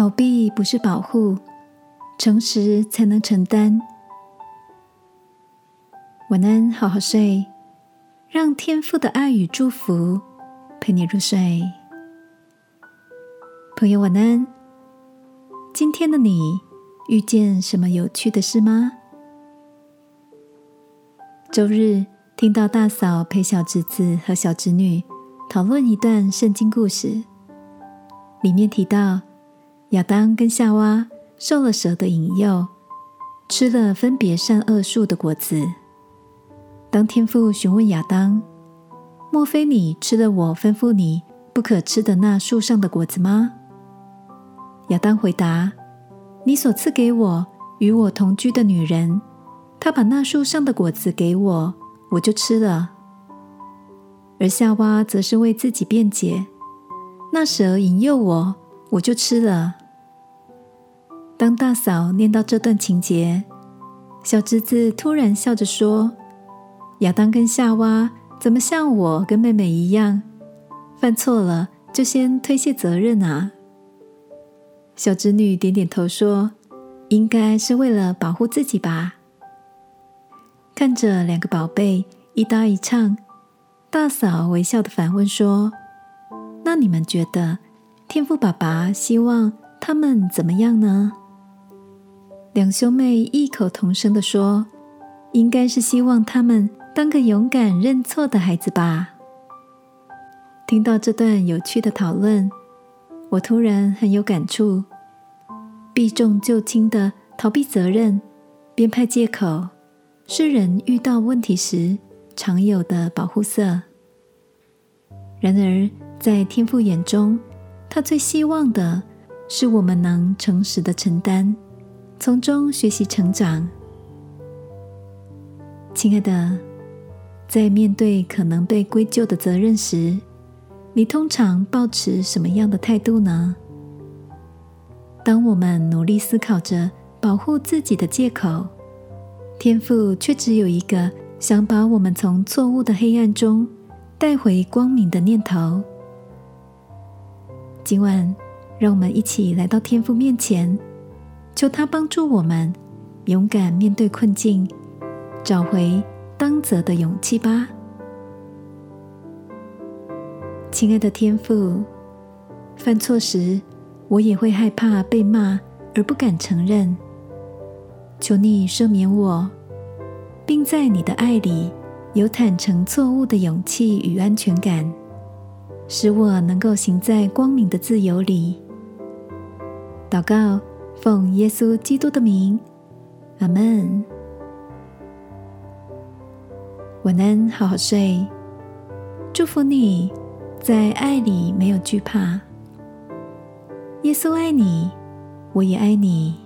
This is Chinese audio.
逃避不是保护，诚实才能承担。晚安，好好睡，让天父的爱与祝福陪你入睡。朋友，晚安。今天的你遇见什么有趣的事吗？周日听到大嫂陪小侄子和小侄女讨论一段圣经故事，里面提到。亚当跟夏娃受了蛇的引诱，吃了分别善恶树的果子。当天父询问亚当：“莫非你吃了我吩咐你不可吃的那树上的果子吗？”亚当回答：“你所赐给我与我同居的女人，她把那树上的果子给我，我就吃了。”而夏娃则是为自己辩解：“那蛇引诱我，我就吃了。”当大嫂念到这段情节，小侄子突然笑着说：“亚当跟夏娃怎么像我跟妹妹一样，犯错了就先推卸责任啊？”小侄女点点头说：“应该是为了保护自己吧。”看着两个宝贝一搭一唱，大嫂微笑的反问说：“那你们觉得天父爸爸希望他们怎么样呢？”两兄妹异口同声的说：“应该是希望他们当个勇敢认错的孩子吧。”听到这段有趣的讨论，我突然很有感触。避重就轻的逃避责任、编派借口，是人遇到问题时常有的保护色。然而，在天父眼中，他最希望的是我们能诚实的承担。从中学习成长，亲爱的，在面对可能被归咎的责任时，你通常保持什么样的态度呢？当我们努力思考着保护自己的借口，天父却只有一个想把我们从错误的黑暗中带回光明的念头。今晚，让我们一起来到天父面前。求他帮助我们勇敢面对困境，找回当责的勇气吧，亲爱的天父。犯错时，我也会害怕被骂而不敢承认。求你赦免我，并在你的爱里有坦诚错误的勇气与安全感，使我能够行在光明的自由里。祷告。奉耶稣基督的名，阿门。晚安，好好睡。祝福你在爱里没有惧怕。耶稣爱你，我也爱你。